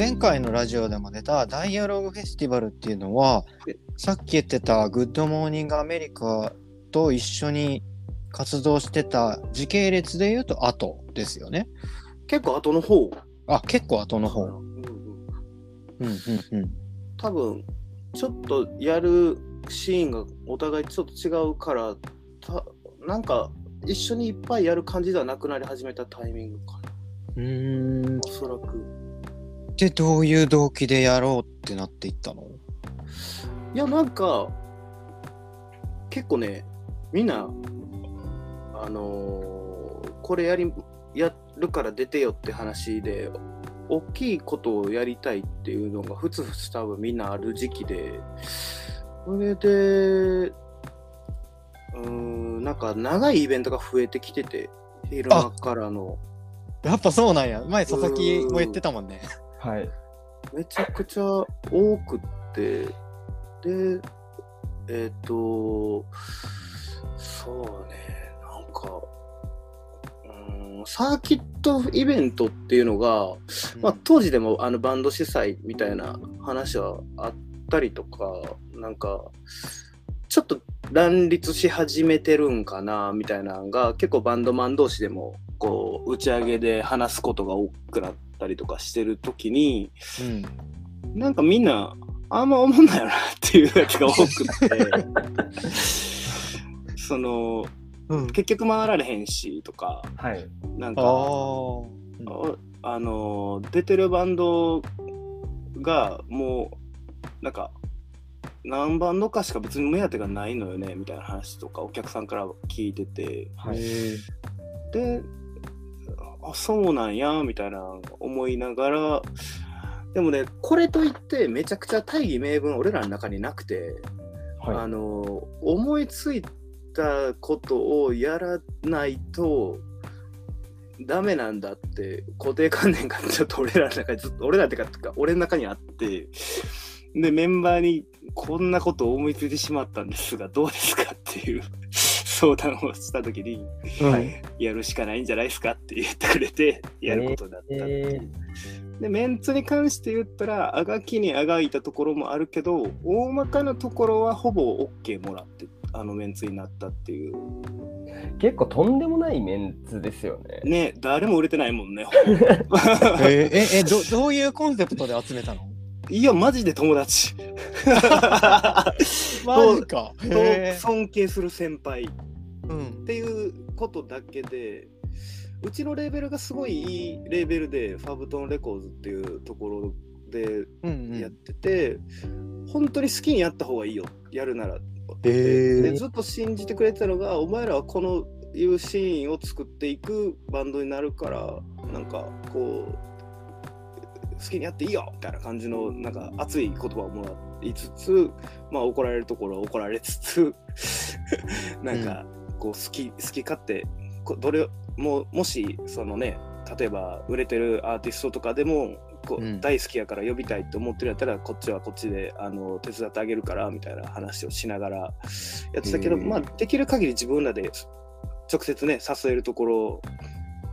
前回のラジオでも出たダイアログフェスティバルっていうのはさっき言ってたグッドモーニングアメリカと一緒に活動してた時系列で言うと後ですよね。結構後の方？あ結構後の方。うんうんうんうんうん。多分ちょっとやるシーンがお互いちょっと違うからたなんか一緒にいっぱいやる感じではなくなり始めたタイミングかなうーんおそらくでどういう動機でやろうってなっていったの？いやなんか結構ねみんなあのーこれやりやるから出てよって話で大きいことをやりたいっていうのがふつふつ多分みんなある時期でそれでうーんなんか長いイベントが増えてきてて昼間からの。やっぱそうなんや。前佐々木も言ってたもんね。はい。めちゃくちゃ多くってでえっ、とそうねなんかうんサーキットイベントっていうのが、まあ、当時でもあのバンド主催みたいな話はあったりとかなんかちょっと乱立し始めてるんかなみたいなのが結構バンドマン同士でもこう打ち上げで話すことが多くなったりとかしてる時にうん。なんかみんなあんま思んないよなっていうやつが多くて。そのうん、結局回られへんしとかはい。なんあかーああの出てるバンドがもうなんか何バンドかしか別に目当てがないのよねみたいな話とかお客さんから聞いてて。はい。であそうなんやみたいな思いながらでもねこれといってめちゃくちゃ大義名分俺らの中になくて、あはの思いついたことをやらないとダメなんだって固定観念がちょっと俺らの中にずっと俺らってかってか俺の中にあってでメンバーにこんなことを思いついてしまったんですがどうですかっていう相談をした時にうんはいやるしかないんじゃないですかって言ってくれてやることになったっていう。でメンツに関して言ったらあがきにあがいたところもあるけど大まかなところはほぼ OK もらってあのメンツになったっていうい。結構とんでもないメンツですよね。ね誰も売れてないもんね えーええどどういうコンセプトで集めたの？いやマジで友達 マジか。尊敬する先輩っうん。ていうことだけでうちのレーベルがすごいいいレーベルでファブトンレコーズっていうところでうんうん。やってて、本当に好きにやった方がいいよ。やるならへー。でずっと信じてくれてたのがお前らはこのいうシーンを作っていくバンドになるからなんかこう好きにやっていいよみたいな感じのなんか熱い言葉をもらいつつまあ怒られるところは怒られつつ なんかこう好き好き勝手こどれももしそのね例えば売れてるアーティストとかでもこう、うん。大好きやから呼びたいって思ってるやったらこっちはこっちであの手伝ってあげるからみたいな話をしながらやってたけど、まあできる限り自分らで直接ね誘えるところ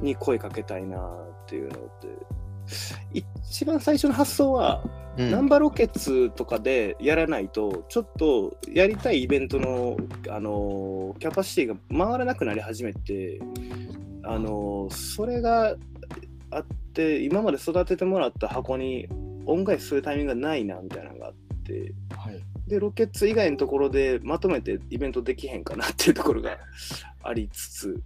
に声かけたいなっていうので一番最初の発想は、うん。ナンバーロケッツとかでやらないとちょっとやりたいイベントの、あのキャパシティが回らなくなり始めて、あのそれがあって今まで育ててもらった箱に恩返しするタイミングがないなみたいなのがあってはい。でロケッツ以外のところでまとめてイベントできへんかなっていうところが ありつつ。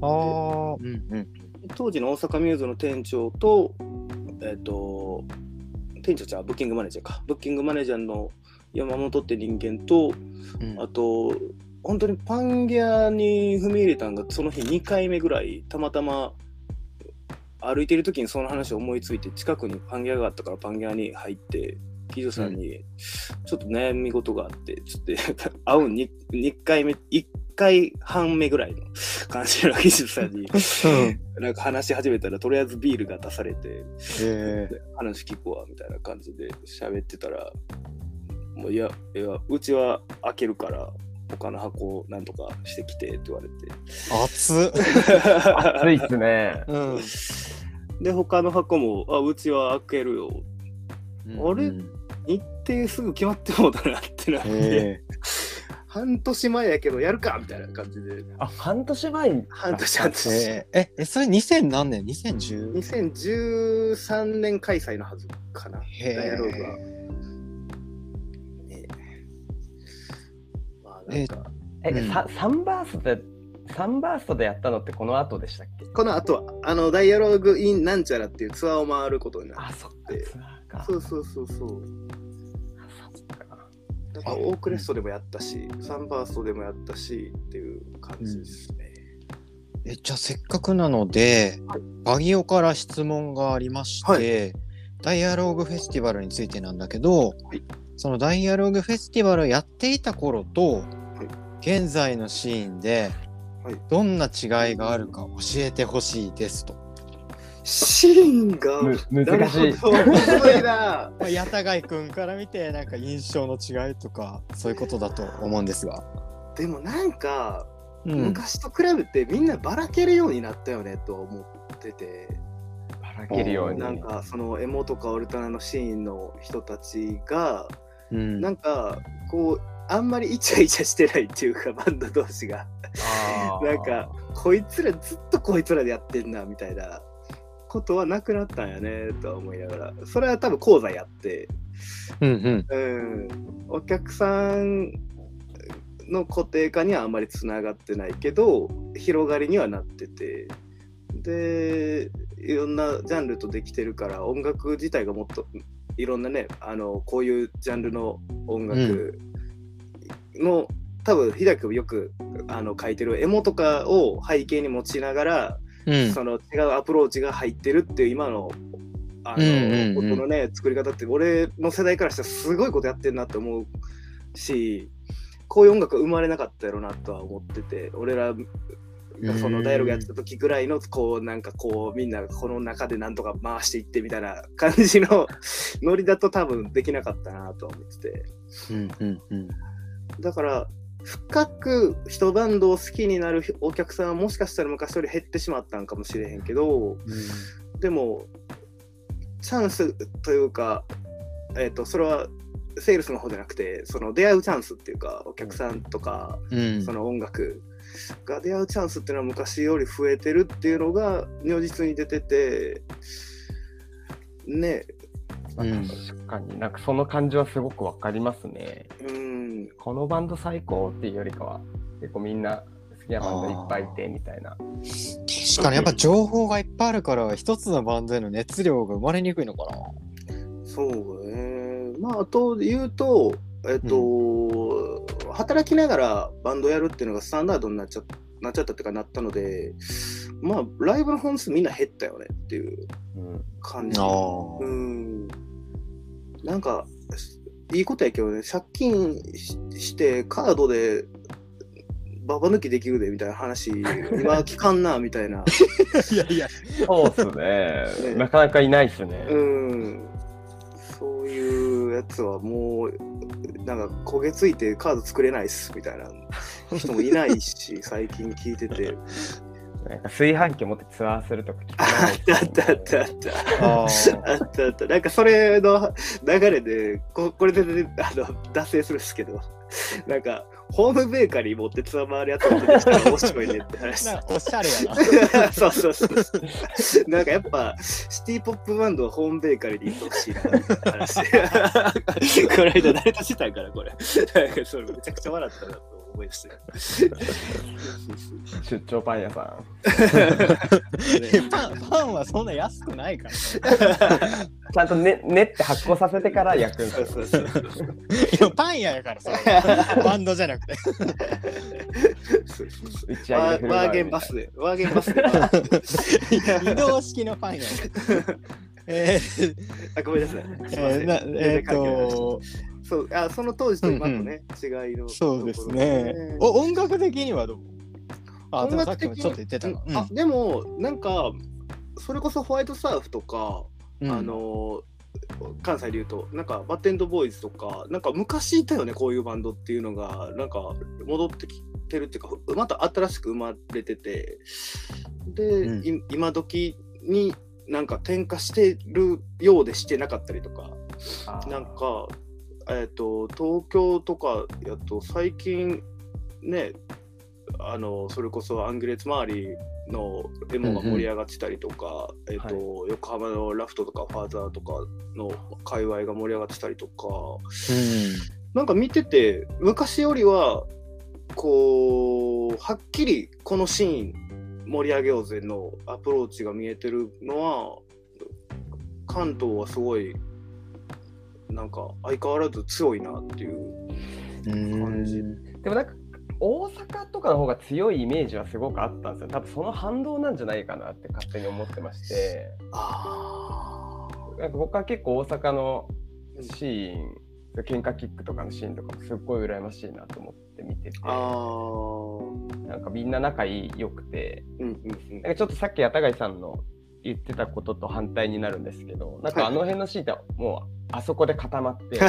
あー。うんうん。当時の大阪ミューズの店長とえっ、と店長じゃブッキングマネージャーか。ブッキングマネージャーの山本って人間とうん。あと本当にパンギャに踏み入れたんがその日2回目ぐらいたまたま歩いてる時にその話を思いついて近くにパンギャがあったからパンギャに入って記者さんにちょっと悩み事があってちょっと 会う 2, 2回目1回半目ぐらいの感じの記者さんになんか話し始めたらとりあえずビールが出されてへで話聞くわみたいな感じで喋ってたらもういやいやうちは開けるから他の箱をなんとかしてきてって言われて。ー熱っ。熱いっすね。うん。で、他の箱も、あ、うちは開けるよ。あれ？うん。日程すぐ決まってもうたなってなって、へ半年前やけどやるかみたいな感じで。あ、半年前に？半年ー半年。えーえ、えそれ2000何年 ?2010? 2013年開催のはずかな。へダイアローグは。まあなんかえ、うんササンバーストで、サンバーストでやったのってこの後でしたっけ？この後は、あの、ダイアローグ・イン・なんちゃらっていうツアーを回ることになあ、っそっか、て。ツアーか。そうそうそうそう。なんかオークレストでもやったし、サンバーストでもやったしっていう感じですね。えじゃあせっかくなので、はい。バギオから質問がありまして、はダイアローグフェスティバルについてなんだけど、い。そのダイアローグフェスティバルをやっていた頃と、現在のシーンではい。どんな違いがあるか教えてほしいですと。シーンがむ難しい。なるほど面白いな。まあ、矢田貝くんから見てなんか印象の違いとかそういうことだと思うんですが。でもなんか、うん、昔と比べてみんなばらけるようになったよねと思ってて、ばらけるように。なんかそのエモとかオルタナのシーンの人たちが、うんなんかこう、あんまりイチャイチャしてないっていうか、バンド同士が。なんか、こいつらずっとこいつらでやってんなみたいなことはなくなったんやねとは思いながら、それは多分講座やって、うんうん。うん、お客さんの固定化にはあんまりつながってないけど広がりにはなってて。でいろんなジャンルとできてるから音楽自体がもっといろんなねあのこういうジャンルの音楽の、多分秀君よくあの書いてるエモとかを背景に持ちながら、うん。その違うアプローチが入ってるっていう今のあの、うんうんうん。音のね作り方って俺の世代からしたらすごいことやってるなって思うしこういう音楽生まれなかったやろなとは思ってて俺らがそのダイアログやってた時ぐらいのこうなんかこうみんながこの中でなんとか回していってみたいな感じの ノリだと多分できなかったなとは思ってて。うんうんうん。だから深く一バンドを好きになるお客さんはもしかしたら昔より減ってしまったんかもしれへんけどでもチャンスというか、えー、とそれはセールスの方じゃなくてその出会うチャンスっていうかお客さんとか、うん。その音楽が出会うチャンスっていうのは昔より増えてるっていうのが如実に出ててねうん確かになんかその感じはすごくわかりますね。うんこのバンド最高っていうよりかは、結構みんな好きなバンドいっぱいいてみたいな。確かにやっぱ情報がいっぱいあるから一つのバンドへの熱量が生まれにくいのかな。そうねまああと言うとえっ、と、働きながらバンドやるっていうのがスタンダードになっちゃなっちゃったっていうかなったのでまあライブの本数みんな減ったよねっていううん。感じ。あうん。なんかいいことやけどね借金ししてカードでババ抜きできるでみたいな話今聞かんなみたいな。いやいや。そうっすね。なかなかいないっすね。うん。そういうやつはもうなんか焦げついてカード作れないっすみたいな人もいないし最近聞いてて なんか炊飯器持ってツアーするとか聞かあないったあったあったああったあったなんかそれの流れでここれで、ね、あの脱線するんですけどなんかホームベーカリー持ってツアー回るやつが出てきたら面白いねって話なんかおしゃれやな。そうそうそうそう。なんかやっぱシティポップバンドはホームベーカリーで行ってほしいなって話。この間誰としてたんかなこれ。なんかそれめちゃくちゃ笑ったなと思いました。出張パン屋さん。パンパンはそんな安くないから。ちゃんとね練って発酵させてから焼くんですよ。そうそうそうそう。いやパン屋やからそれ。バンドじゃなくて。打ち上げワーゲンバスで、ワーゲンバスで。移動式のパン屋。えーあ、ごめんなさい。すいませんえーなえーっとそうあその当時と今のね、違いの。そうですね。お音楽的にはどう？あ、でもさっきもちょっと言ってたな。うん。あでもなんかそれこそホワイトサーフとか、うん。あの関西で言うとなんかバッテンドボーイズとかなんか昔いたよねこういうバンドっていうのが。なんか戻ってきてるっていうかまた新しく生まれてて。で、うん。い今時になんか転化してるようでしてなかったりとか。なんか、えっと東京とかやと最近ねあのそれこそアングレーツ周りのエモが盛り上がってたりとか、えっと横浜のラフトとかファーザーとかの界隈が盛り上がってたりとか。なんか見てて昔よりはこうはっきりこのシーン盛り上げようぜのアプローチが見えてるのは関東はすごいなんか相変わらず強いなっていう。うん。感じでもなんか大阪とかの方が強いイメージはすごくあったんですよ。多分その反動なんじゃないかなって勝手に思ってまして、あなんか僕は結構大阪のシーン、喧嘩キックとかのシーンとかもすっごい羨ましいなと思って見てて、なんかみんな仲良くて、うんうんうん。なんかちょっとさっき八貝さんの言ってたことと反対になるんですけど、なんかあの辺のシーンってもうあそこで固まって、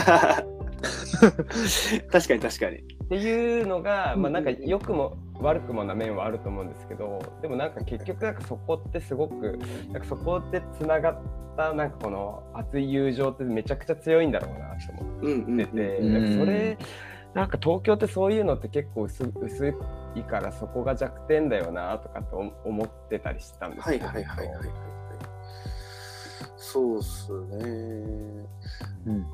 確かに確かに。っていうのが、まあ、なんか良くも悪くもな面はあると思うんですけどでもなんか結局なんかそこってすごくなんかそこでつながったなんかこの熱い友情ってめちゃくちゃ強いんだろうなって思うんうんってて、うん。なんなんか東京ってそういうのって結構薄薄いからそこが弱点だよなとかって思思ってたりしてたんですはいけど。はいはいはいはいそうっすね。うん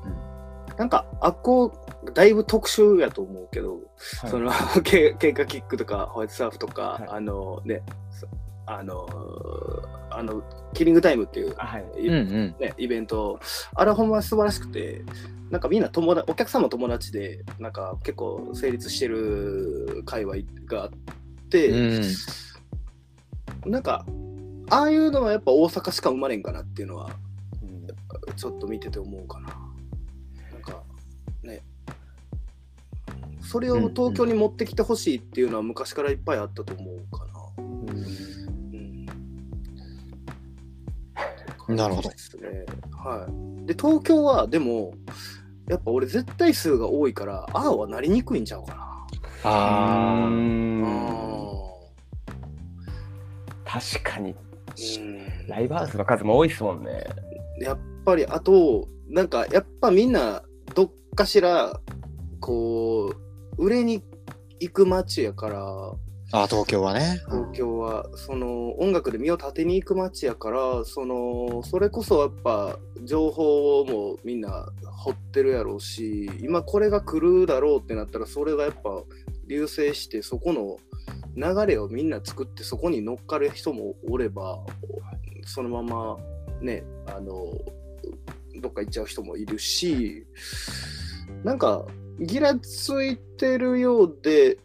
なんかあっこだいぶ特殊やと思うけど、はい。その け喧嘩キックとかホワイトサーフとか、はい。あのねそあのあのキリングタイムっていうあはい。いうんうん。ね、イベント、あれほんま素晴らしくて、なんかみんな友達、お客さんも友達で、なんか結構成立してる界隈があって、なんか、ああいうのはやっぱ大阪しか生まれんかなっていうのは、うんちょっと見てて思うかな。なんか、ね、それを東京に持ってきてほしいっていうのは昔からいっぱいあったと思うかな。うんなるほどですね。はい。で、東京はでも、やっぱ俺絶対数が多いから、ああはなりにくいんちゃうかな。あ確かにうんライブハウスの数も多いですもんね。やっぱり、あと、なんか、やっぱみんな、どっかしら、こう、売れに行く街やから、あ東京はね。東京は、その音楽で身を立てに行く街やからそのそれこそやっぱ情報をもみんな掘ってるやろうし今これが来るだろうってなったらそれがやっぱ流星してそこの流れをみんな作ってそこに乗っかる人もおればそのままねあのどっか行っちゃう人もいるしなんかギラついてるようで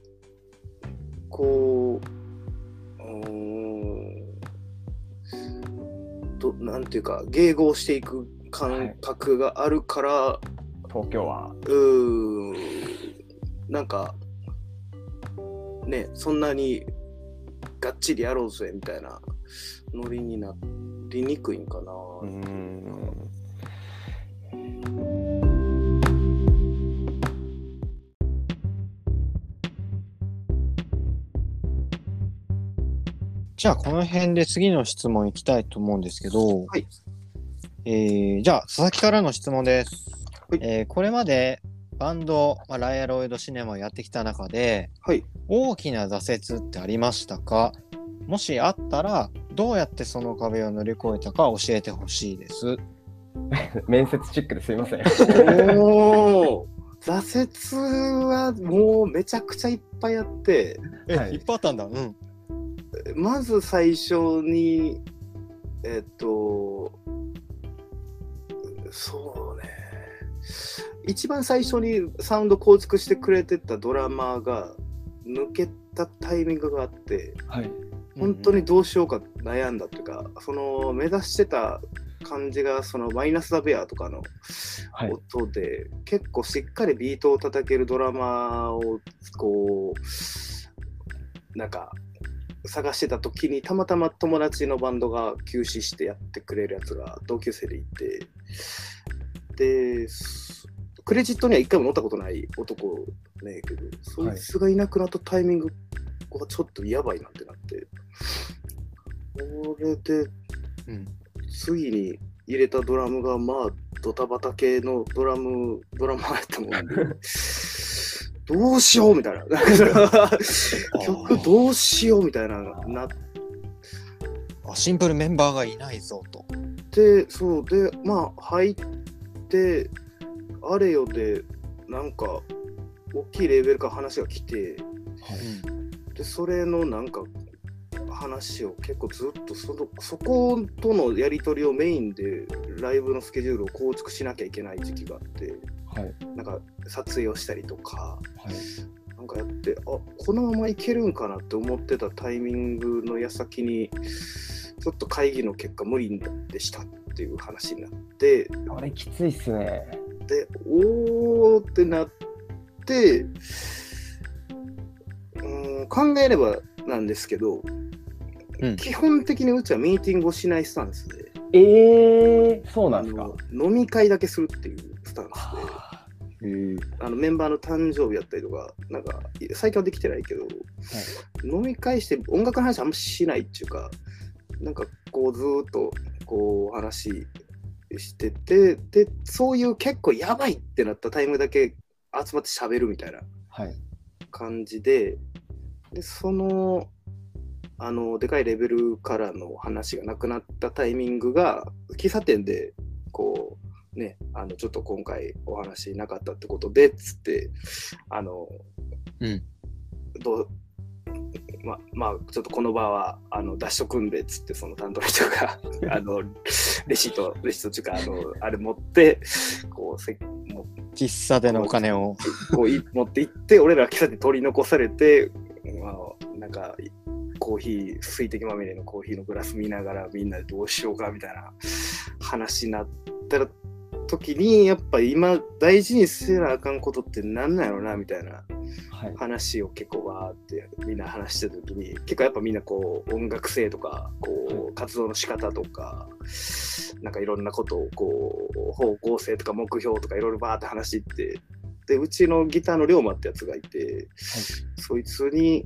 こううーんどなんていうか迎合していく感覚があるから、東京は。うーんなんかねそんなにがっちりやろうぜみたいなノリになりにくいんかな。うん。じゃあこの辺で次の質問いきたいと思うんですけど、はいえーじゃあ佐々木からの質問です。はいえーこれまでバンド、まあ、ライアロイドシネマをやってきた中ではい大きな挫折ってありましたか？もしあったらどうやってその壁を乗り越えたか教えてほしいです。面接チックですいません。おー挫折はもうめちゃくちゃいっぱいあってえ、はいいっぱいあったんだ。うん。まず最初にえっとそうね一番最初にサウンド構築してくれてたドラマーが抜けたタイミングがあってはい。本当にどうしようか悩んだっていうか、その目指してた感じがそのマイナス・ザ・ベアとかのはい。音で、結構しっかりビートを叩けるドラマをこうなんか探してた時にたまたま友達のバンドが休止してやってくれるやつが同級生でいてですクレジットには一回も乗ったことない男ねんけどそいつがいなくなったタイミングがちょっとやばいなってなって。これでうん。次に入れたドラムがまあドタバタ系のドラムドラマーやったもんで どうしようみたいな。曲どうしようみたいななっあシンプルメンバーがいないぞと。てそうでまあ入ってあれよでなんか大きいレベルから話が来てでそれのなんか話を結構ずっとそのそことのやり取りをメインでライブのスケジュールを構築しなきゃいけない時期があってはい。なんか撮影をしたりとかはい。なんかやってあこのままいけるんかなって思ってたタイミングの矢先にちょっと会議の結果無理でしたっていう話になってあれきついっすね。でおーってなってうん考えればなんですけど、うん。基本的にうちはミーティングをしないスタンスでえー、そうなんですか。飲み会だけするっていうスタンスであのメンバーの誕生日やったりとかなんか最近はできてないけど、飲み会して音楽の話あんましないっていうかなんかこうずーっとこう話しててでそういう結構やばいってなったタイムだけ集まって喋るみたいなはい。感じででそのあのでかいレベルからの話がなくなったタイミングが喫茶店でこうねあのちょっと今回お話なかったってことでっつってあの、うんどうままあちょっとこの場はあの出しとくんでっつってその担当の人が あのレシートレシートっていうかあのあれ持ってこうせも喫茶でのお金を。こうい持って行って俺らは喫茶店取り残されて、まあ、なんかコーヒー水滴まみれのコーヒーのグラス見ながらみんなでどうしようかみたいな話になったら時にやっぱ今大事にせなあかんことって何なんやろなみたいなはい話を結構わーってみんな話してた時に結構やっぱみんなこう音楽性とかこう活動の仕方とかなんかいろんなことをこう方向性とか目標とかいろいろバーって話していってでうちのギターの龍馬ってやつがいて、そいつに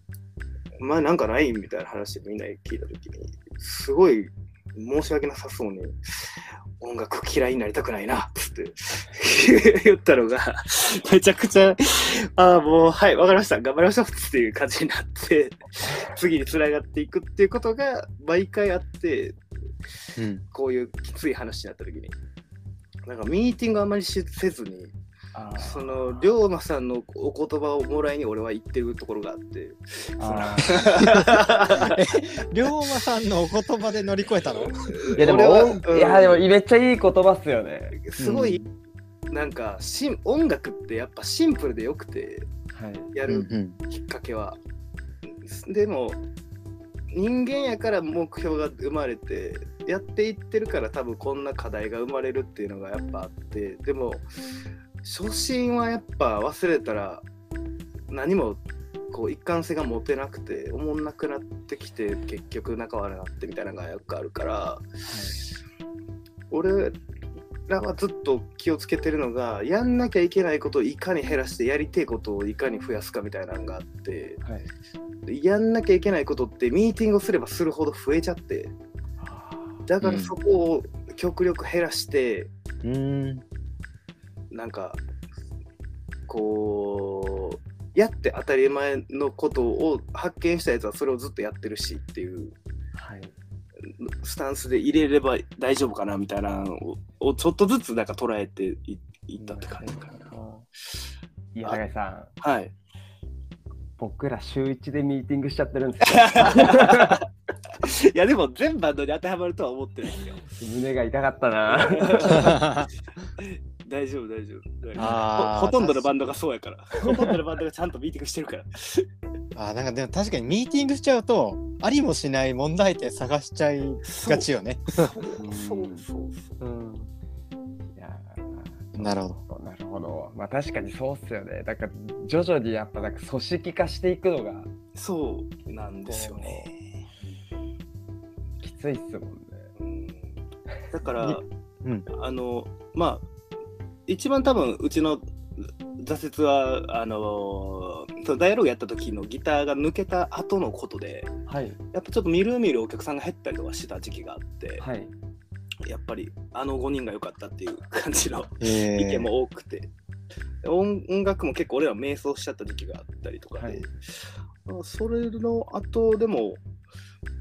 「お前なんかない?」みたいな話でみんな聞いた時にすごい申し訳なさそうに「音楽嫌いになりたくないな」っつって 言ったのが めちゃくちゃ「ああもうはいわかりました頑張りましょう」っていう感じになって次につながっていくっていうことが毎回あってうん。こういうきつい話になった時になんかミーティングあんまりしせずにその龍馬さんのお言葉をもらいに俺は言ってるところがあって。あ 龍馬さんのお言葉で乗り越えたの？ーいやでも俺はおいやでもめっちゃいい言葉っすよね。すごい、なんかしん音楽ってやっぱシンプルでよくてはい。やるうんうん。きっかけは、でも人間やから目標が生まれてやっていってるから多分こんな課題が生まれるっていうのがやっぱあってでも初心はやっぱ忘れたら何もこう一貫性が持てなくて思んなくなってきて結局仲悪くなってみたいなのがよくあるから俺らはずっと気をつけてるのがやんなきゃいけないことをいかに減らしてやりてえことをいかに増やすかみたいなのがあってはい。でやんなきゃいけないことってミーティングをすればするほど増えちゃってだからそこを極力減らして、うん。なんかこうやって当たり前のことを発見したやつはそれをずっとやってるしっていうはいスタンスで入れれば大丈夫かなみたいなのををちょっとずつなんか捉えていいったって感じかな。いや、さん、はい。僕ら週一でミーティングしちゃってるんですよ。いやでも全バンドに当てはまるとは思ってないですよ。胸が痛かったな。大丈夫大丈夫ほ。ほとんどのバンドがそうやから。ほとんどのバンドがちゃんとミーティングしてるから。あーなんかでも確かにミーティングしちゃうとありもしない問題点探しちゃいがちよね。そうそうそうそう。うん。いやなるほど。ど。なるほど。まあ確かにそうっすよね。だから徐々にやっぱなんか組織化していくのがそうなんですよね。きついっすもんね。うんだから、うんあのまあ一番多分うちの挫折はあのそのダイアログやった時のギターが抜けた後のことではい。やっぱちょっとみるみるお客さんが減ったりとかした時期があって、はい。やっぱりあの5人が良かったっていう感じの え意見も多くて、音音楽も結構俺ら迷走しちゃった時期があったりとかで、はいまあそれの後でも、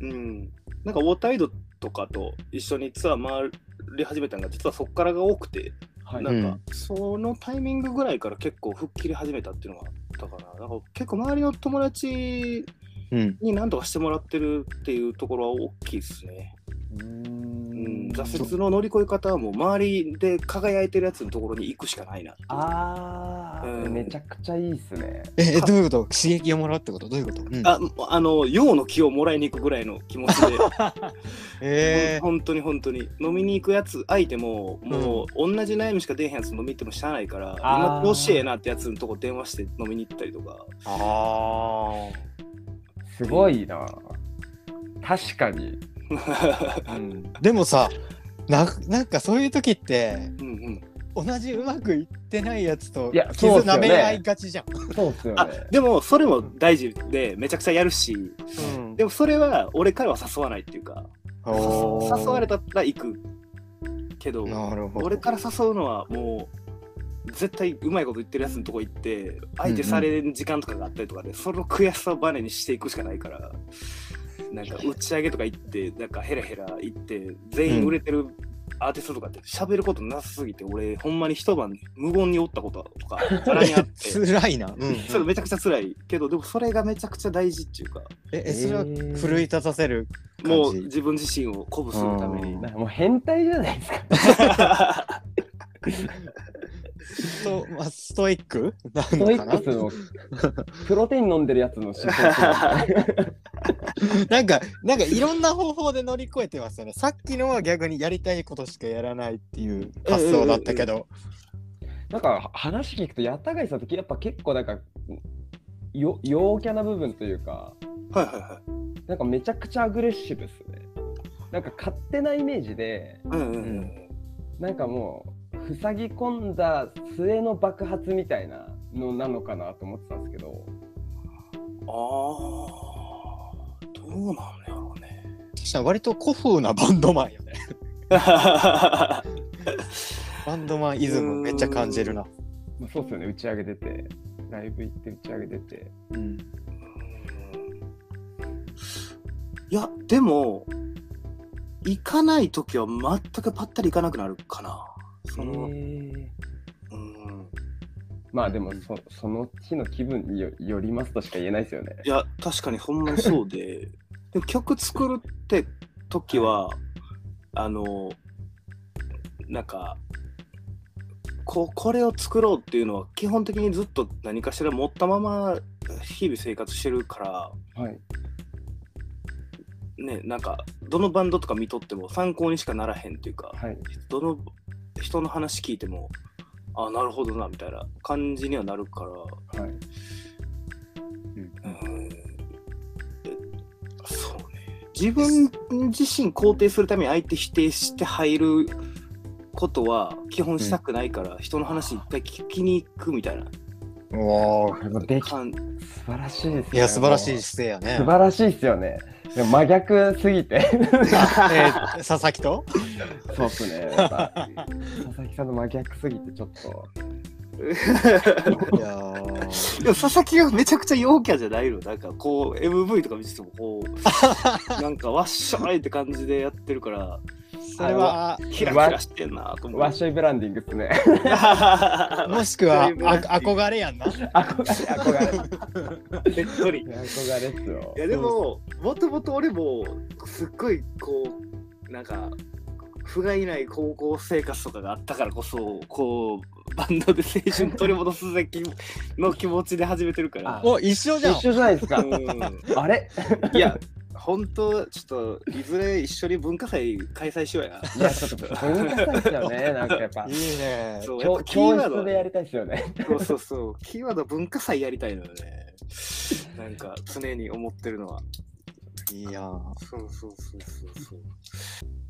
うん、なんかウォータイドとかと一緒にツアー回り始めたのが実はそこからが多くて、はい。なんかうんそのタイミングぐらいから結構吹っ切り始めたっていうのがあったかな。なんか結構周りの友達うん。に何とかしてもらってるっていうところは大きいですね。うん。挫折の乗り越え方はもう周りで輝いてるやつのところに行くしかないな。ああ、うん。めちゃくちゃいいっすね。え、えどういうこと？刺激をもらうってこと？どういうこと、うん、ああの陽の気をもらいに行くぐらいの気持ちで。えほん本当に本当に。飲みに行くやつ相手ももう同じ悩みしか出えへんやつ飲み行ってもしゃあないからあー。今調子ええなってやつのとこ電話して飲みに行ったりとか。ー、あすごいな。確かに。あ、うん。でもさな、なんかそういう時って、うんうん同じうまくいってないやつと傷そうっすよね舐め合いがちじゃん。あそうっすよね。でもそれも大事でめちゃくちゃやるしうんでもそれは俺からは誘わないっていうか誘われたら行くけどなるほど。俺から誘うのはもう絶対うまいこと言ってるやつのとこ行って相手される時間とかがあったりとかで、その悔しさをバネにしていくしかないからなんか打ち上げとか行ってなんかヘラヘラ行って全員売れてるアーティストとかって喋ることなさすぎて俺ほんまに一晩無言におったこととか ざらにあって辛いな。うん。それめちゃくちゃ辛いけどでもそれがめちゃくちゃ大事っていうかえ、えそれはえー奮い立たせる感じ？もう自分自身を鼓舞するためにうんなんかもう変態じゃないですか。スト,、まあ、ストイック？なストイックスのプロテイン飲んでるやつの思想 なんか、なんかいろんな方法で乗り越えてますよね。さっきのは逆にやりたいことしかやらないっていう発想だったけど。なんか話聞くと、ヤタガイさんってやっぱ結構なんかよ陽キャな部分というか、はいはいはい。なんかめちゃくちゃアグレッシブっすね。なんか勝手なイメージで、うんうんううんん。なんかもう、塞ぎ込んだ末の爆発みたいなのなのかなと思ってたんですけど、ああどうなんやろうね確かに割と古風なバンドマンよね。バンドマンイズムめっちゃ感じるな。まあ、そうっすよね、打ち上げ出て、ライブ行って打ち上げ出て。うん。いやでも行かない時は全くパッタリ行かなくなるかなその、うんまあでもそ、その日の気分によよりますとしか言えないですよね。いや確かにほんまにそうで でも曲作るって時はあのなんかここれを作ろうっていうのは基本的にずっと何かしら持ったまま日々生活してるからはい。ねなんかどのバンドとか見とっても参考にしかならへんっていうかはい。どの人の話聞いてもあなるほどなみたいな感じにはなるからはい。うんえそうね自分自身肯定するために相手否定して入ることは基本したくないから、人の話一回聞きに行くみたいなおーでもでき素感晴らしいですね。いや、素晴らしい姿勢やね素。晴らしいですよね。真逆すぎて。えー佐々木と？そうっすね。やっぱ佐々木さんの真逆すぎてちょっと。いやーでも佐々木がめちゃくちゃ陽キャじゃないのなんかこう MV とか見ててもこうなんかわっしょいって感じでやってるからそれは、キラキラしてんなと思ワッショイブランディングっすね。もしくは憧れやんな。憧れ、憧れ。べっとり憧れっすよい。やでももともと俺もすっごいこうなんか不甲斐ない高校生活とかがあったからこそこうバンドで青春取り戻すぜきの気持ちで始めてるからあ。お、一緒じゃん。一緒じゃないですか。うんあれ？いや本当ちょっといずれ一緒に文化祭開催しようやな。いや、ちょっと文化祭ですよね。なんかやっぱい。いね。そうやっ教ぱキーワードでやりたいですよね。そうそうそう。キーワード文化祭やりたいのよね。なんか常に思ってるのは。いいやん。そうそうそうそうそう。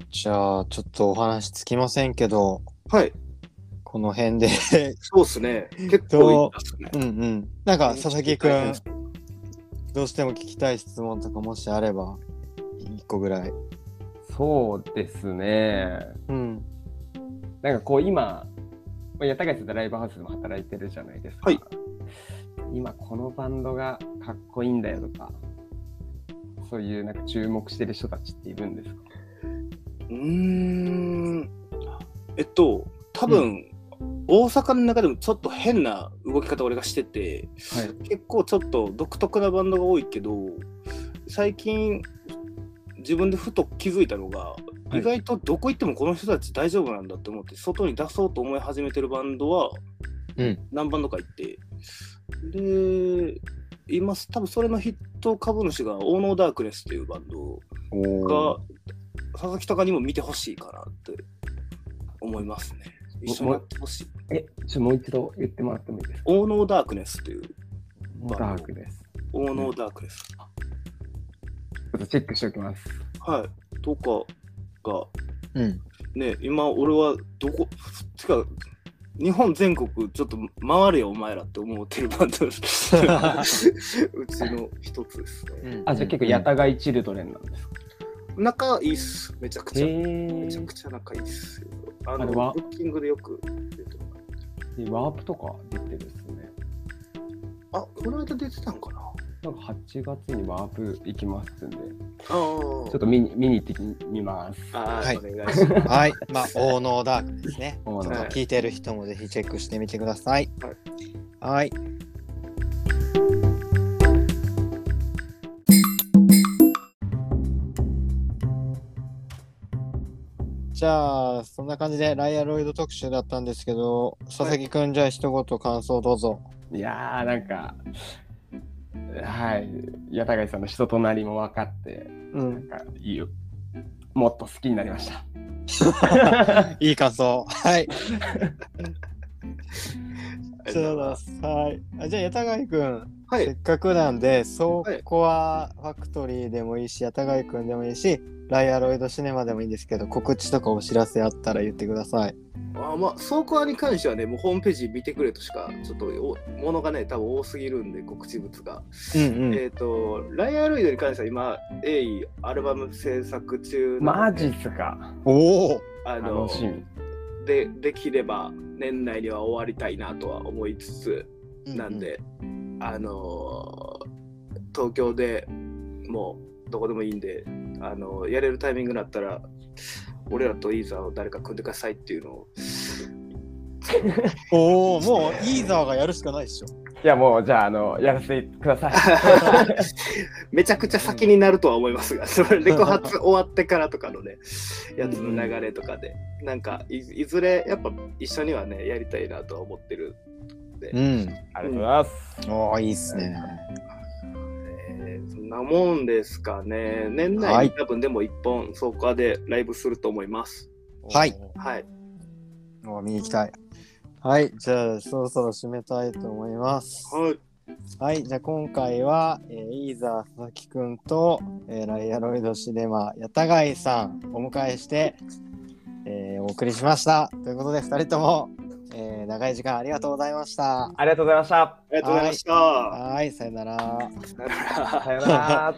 じゃあ、ちょっとお話つきませんけど、はい。この辺でそうっすね。結構いったっすねう。んうん。なんか、佐々木くん、どうしても聞きたい質問とかもしあれば、一個ぐらい。そうですね。うん。なんかこう今、まあやたがいさんってライブハウスでも働いてるじゃないですか。はい今このバンドがかっこいいんだよとか、そういうなんか注目してる人たちっているんですか？うーん。えっと、多分、大阪の中でもちょっと変な動き方俺がしてて、はい。結構ちょっと独特なバンドが多いけど、最近、自分でふと気づいたのが、い意外とどこ行ってもこの人たち大丈夫なんだって思って、外に出そうと思い始めてるバンドは、うん何バンドか行って、で、今、多分それの筆頭株主が、オーノーダークネスっていうバンドおが、佐々木とかにも見てほしいかなって思いますね。一緒にやってほしい。え、ちょもう一度言ってもらってもいいですか？オーノーダークネスっていう、ダークです。オーノーダークネス。ちょっとチェックしておきます。はい。とかが、うん。ね、今俺はどこ、つか、日本全国ちょっと回れよお前らって思ってるバンドです。うちの一つですね。あ、じゃあ結構ヤタガイチルドレンなんですか？仲いいっす。めちゃくちゃ。へめちゃーくちゃ仲いいっすよ。あの、ブッキングでよく出てもらってでワープとか出てるんですね。あ、この間出てたんかな？なんか8月にワープ行きますんで。ちょっと見に見に行ってみます。はいお願いします。はい。まあ、オーノーダークですね。ちょっと聞いてる人もぜひチェックしてみてください。はい。はい。じゃあ、そんな感じでライアロイド特集だったんですけど、佐々木くん、じゃあ一言感想どうぞ。いやー、なんか、はい、ヤタガイさんの人となりも分かって、うん。なんかいいよ。もっと好きになりました。いい感想。はい。ありじゃがとうございますあ、はい。あじゃあ、八田貝くん、はい。せっかくなんで、ソーコアファクトリーでもいいし、八田貝くんでもいいし、ライアロイドシネマでもいいんですけど、告知とかお知らせあったら言ってください。あまあ、倉庫に関してはね、もうホームページ見てくれとしか、ちょっとおものがね、多分多すぎるんで、告知物が。うんうん。えっ、と、ライアーロイドに関しては今、鋭意アルバム制作中なマのでジっすか。おおあの楽しみ。で、できれば年内には終わりたいなとは思いつつ、なん。で、あのー東京でもうどこでもいいんで、あのーやれるタイミングになったら、俺らとイーザーを誰か組んでくださいっていうのを、おおもうイーザーがやるしかないっしょ。いや、もう、じゃあ、あの、やらせてください。めちゃくちゃ先になるとは思いますが、それレコ発終わってからとかのね、やつの流れとかで、なんかいいずれやっぱ一緒にはね、やりたいなとは思ってる。うん。ありがとうございます。おおいいっすね。えーそんなもんですかね。年はい内に多分でも一本、そこでライブすると思います。はい。はい。おー見に行きたい。はい。じゃあ、そろそろ締めたいと思います。はい。はい、じゃあ今回は、えー、イーザー佐々木くんと、えーライアロイドシネマ八田貝さんお迎えして、えーお送りしました。ということで2人とも、えー長い時間ありがとうございました。ありがとうございました。ありがとうございました。はい、さよなら。さよならさよなら。